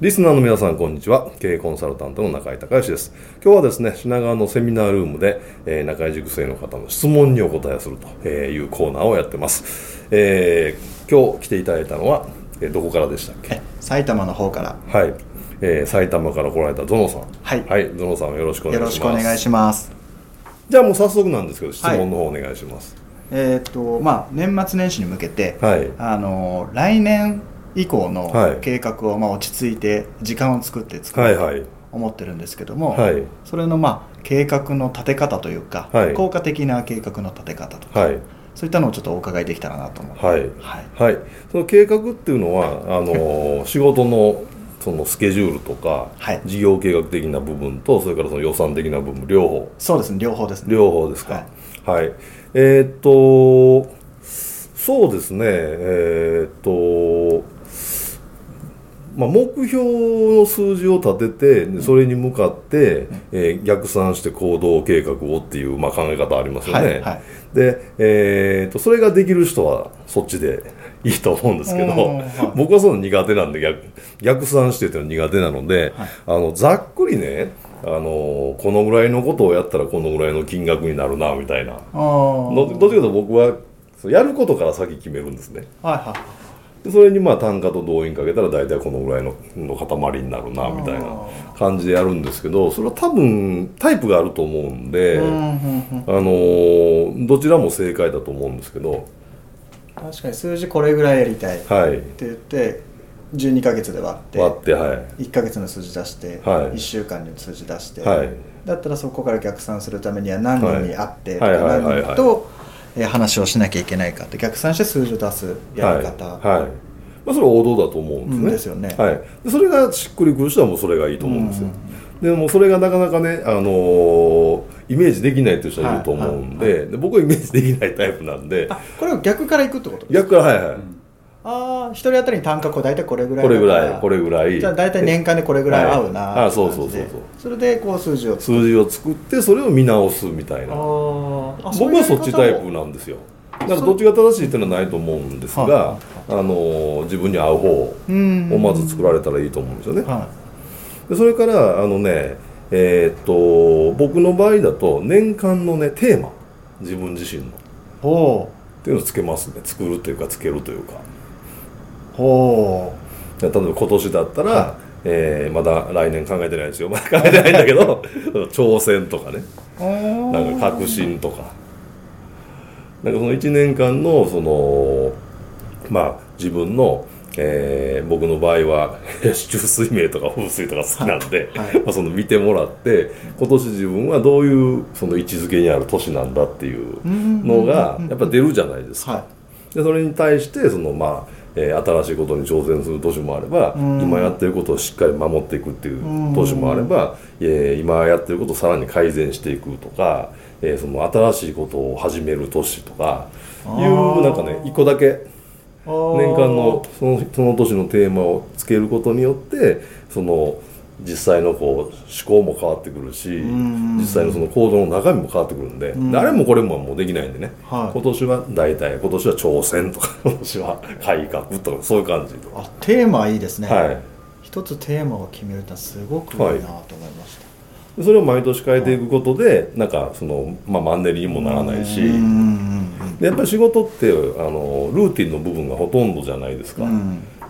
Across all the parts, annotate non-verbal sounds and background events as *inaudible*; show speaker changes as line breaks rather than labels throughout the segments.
リスナーの皆さん、こんにちは。経営コンサルタントの中井隆義です。今日はですね、品川のセミナールームで、えー、中井塾生の方の質問にお答えするというコーナーをやってます。えー、今日来ていただいたのは、えー、どこからでしたっけ？
埼玉の方から。
はい。えー、埼玉から来られたゾノさん。
はい。
はい、ゾノさんよろしくお願いします。よろしくお願いします。じゃあもう早速なんですけど、質問の方お願いします。
はい、えっ、と、まあ、年末年始に向けて、はい、あの、来年、以降の計画をまあ落ち着いて時間を作って作ると思ってるんですけども、はい、それのまあ計画の立て方というか、はい、効果的な計画の立て方とか、はい、そういったのをちょっとお伺いできたらなと思って、はい。
はい。その計画っていうのはあの仕事のそのスケジュールとか、はい、事業計画的な部分とそれからその予算的な部分両方。
そうですね。両方ですね。
両方ですか。はい、えー、っとそうですね。えー、っとまあ、目標の数字を立ててそれに向かって、えー、逆算して行動計画をっていう、まあ、考え方ありますよね、はいはい、で、えーと、それができる人はそっちで *laughs* いいと思うんですけど、はい、僕はその苦手なんで逆逆算してっていうのは苦手なので、あのざっくりねあのこのぐらいのことをやったらこのぐらいの金額になるなみたいな。どどっちかというと僕はやることから先決めるんですね。はいはいでそれにまあ単価と動員かけたら大体このぐらいのの塊になるなみたいな感じでやるんですけどそれは多分タイプがあると思うんで、あのどちらも正解だと思うんですけど
確かに数字これぐらいやりたいって言って、12か月で割って割って、はい、1か月の数字出して、はい、1週間の数字出して、はい、だったらそこから逆算するためには何人に会ってとか何人とえ話をしなきゃいけないかって逆算して数字を出すやり方、はい、はい、
まあ、それは王道だと思うんですね、うん、
ですよね、
はい、でそれがしっくりくる人はもうそれがいいと思うんですよ、うん、でもそれがなかなかね、あのー、イメージできないという人はいると思うんではいはいはい、で僕はイメージできないタイプなんで。
これは逆からいくってことです
か？逆からはいはい、うん
ああ一人当たりに単価こう大体これぐらい
これぐらいこれぐらい。
じゃあ大体年間でこれぐらい合うな、
はい、あそうそうそうそう。
それでこう数字を
数字を作ってそれを見直すみたいな。僕はそっちタイプなんですよ。だからどっちが正しいっていうのはないと思うんですが、あの自分に合う方をまず作られたらいいと思うんですよね。でそれからあのねえー、っと僕の場合だと年間のねテーマ。自分自身の。っていうのをつけますね。作るというかつけるというかほう。例えば今年だったら、はい、えー、まだ来年考えてないですよ。*laughs* まだ考えてないんだけど *laughs* 挑戦とかね。なんか革新とか。なんかその1年間のそのまあ自分の、えー、僕の場合は *laughs* 中水明とか風水とか好きなんで、はい。はい、まあ、その見てもらって今年自分はどういうその位置づけにある年なんだっていうのがやっぱ出るじゃないですか。はい、でそれに対してそのまあえー、新しいことに挑戦する年もあれば、今やってることをしっかり守っていくっていう年もあれば、えー、今やってることをさらに改善していくとか、えー、その新しいことを始める年とかいうなんかね一個だけ年間のそのその年のテーマをつけることによってその実際のこう思考も変わってくるし実際のその行動の中身も変わってくるんで誰もこれももうできないんでね、はい、今年は大体今年は挑戦とか *laughs* 今年は改革とかそういう感じ
あテーマいいですね、はい、一つテーマを決めるってすごくいいなと思いました、はい。
それを毎年変えていくことでなんかその、まあ、マンネリにもならないしでやっぱり仕事ってあのルーティンの部分がほとんどじゃないですか。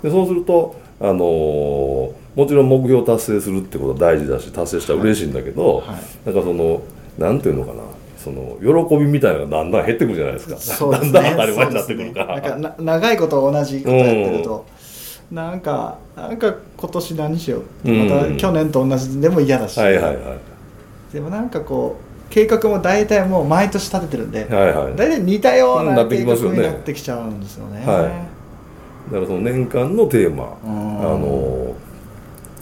でそうするとあのもちろん目標達成するってことは大事だし達成したら嬉しいんだけど、はい。はい、なんかそのなんていうのかなその喜びみたいなのがだんだん減ってくるじゃないですか、
すね、
だんだん当たり前になってくるから、
ね、なんか長いこと同じことやってると、なんかなんか今年何しよう、また去年と同じでも嫌だし、はいはいはい、でもなんかこう計画も大体もう毎年立ててるんで、はいはい、大体似たような計画になってきちゃうんですよね。はい、だ
からその年間のテーマ、あの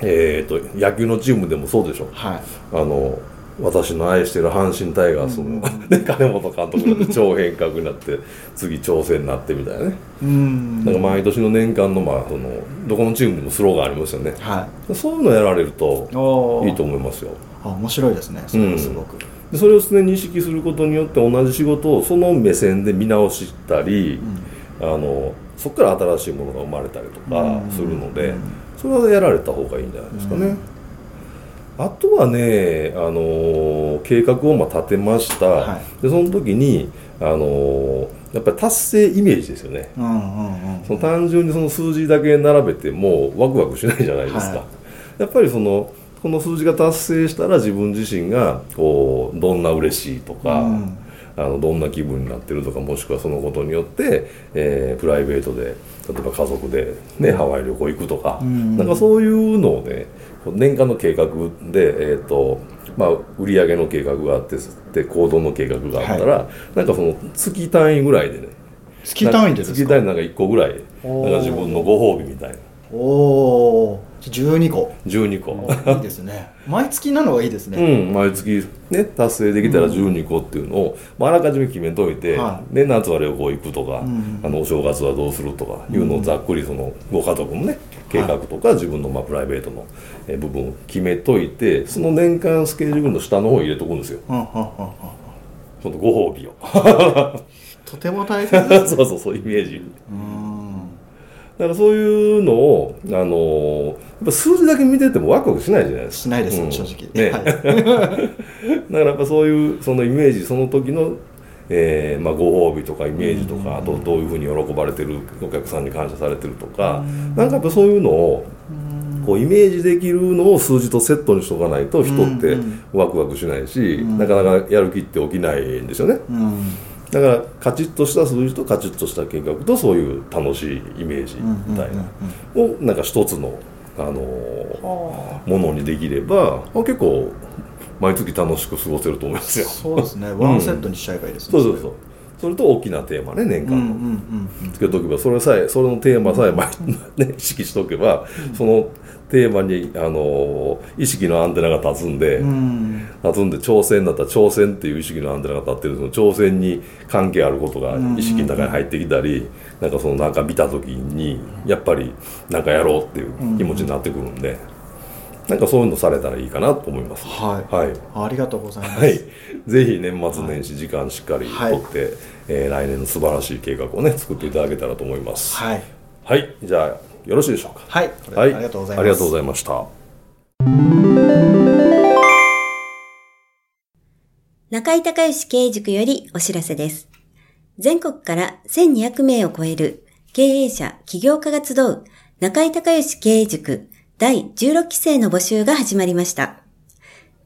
えーと、と野球のチームでもそうでしょ、はい、あの私の愛してる阪神タイガースの、うん、*laughs* ね、金本監督が *laughs* 超変革になって次挑戦になってみたいなね。うん。なんか毎年の年間の,、まあ、そのどこのチームでもスローガンありますよね、はい、そういうのやられるといいと思いますよ。
あ面白いですねそれはすごく、
うん、それを常に意識することによって同じ仕事をその目線で見直したり、うん、あのそこから新しいものが生まれたりとかするので、それはやられた方がいいんじゃないですかね、あとはね、あのー、計画をまあ立てました、はい、でその時に、あのー、やっぱり達成イメージですよね、うんうんうん、その単純にその数字だけ並べてもワクワクしないじゃないですか、はい、やっぱりそのこの数字が達成したら自分自身がこうどんな嬉しいとか、うん、あのどんな気分になってるとかもしくはそのことによって、えー、プライベートで例えば家族で、ね、ハワイ旅行行くとか、うん、なんかそういうのをね年間の計画で、えーとまあ、売上の計画があってで行動の計画があったら、はい、なんかその月単位ぐらいでね
月単位で
すか？月単位なんか1個ぐらいなんか自分のご褒美みたいな。
おお12個。
12個。
いいですね。毎月なのがいいですね。
うん毎月ね達成できたら12個っていうのを、まあ、あらかじめ決めといて、はい、で夏は旅行行くとか、うん、あのお正月はどうするとかいうのをざっくりそのご家族のね計画とか、自分のまあプライベートの部分を決めといてその年間スケジュールの下の方に入れとくんですよ、うん、そのご褒美を。
とても大切 *laughs*
そうそうそうイメージ。うんだからそういうのを、あのー、やっぱ数字だけ見ててもワクワクしないじゃないですか。
しないです、うん、正直。
ね。はい、*laughs* だからやっぱそういうそのイメージ、その時の、えーまあ、ご褒美とかイメージとか、あとどういうふうに喜ばれてるお客さんに感謝されてるとか、なんかやっぱそういうのを、こうイメージできるのを数字とセットにしとかないと人ってワクワクしないし、なかなかやる気って起きないんですよね。うんだからカチッとした数字とカチッとした計画とそういう楽しいイメージみたいなをなんか一つの、あのー、ものにできれば結構毎月楽しく過ごせると思いますよ。
そうですね。ワンセットにしちゃえばいいです
ね、うん、そうそうそうそれと大きなテーマね年間の、つけとけばそれさえそれのテーマさえ毎、*laughs* ね、意識しとけば、そのテーマに、あの意識のアンテナが立つんで、うん、立つんで挑戦だったら挑戦っていう意識のアンテナが立ってる。その挑戦に関係あることが意識の中に入ってきたり、うん、なんかそのなんか見た時にやっぱりなんかやろうっていう気持ちになってくるんで。なんかそういうのされたらいいかなと思います。
はい。はい、ありがとうございます。
はい。ぜひ年末年始時間しっかりとって、はい、えー、来年の素晴らしい計画をね作っていただけたらと思います。はい。はい。じゃあよろしいでしょうか？
はい、はい、ありがとうございますありがとうございました
中井隆義経営塾よりお知らせです全国から1200名を超える経営者、起業家が集う中井隆義経営塾第16期生の募集が始まりました。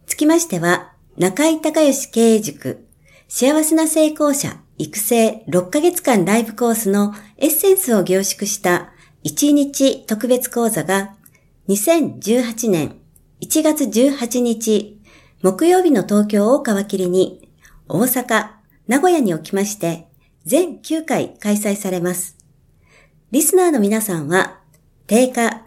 つきましては、中井隆義経営塾幸せな成功者育成6ヶ月間ライブコースのエッセンスを凝縮した1日特別講座が2018年1月18日木曜日の東京を皮切りに大阪、名古屋におきまして全9回開催されます。リスナーの皆さんは定価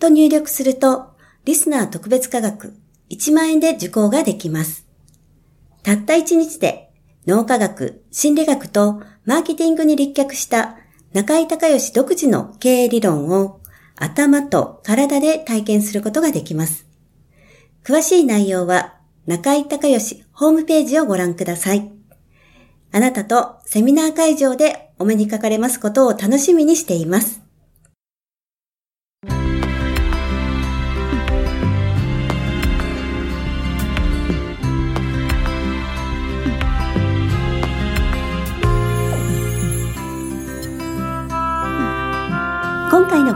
と入力すると、リスナー特別価格1万円で受講ができます。たった1日で脳科学、心理学とマーケティングに立脚した中井隆義独自の経営理論を頭と体で体験することができます。詳しい内容は中井隆義ホームページをご覧ください。あなたとセミナー会場でお目にかかれますことを楽しみにしています。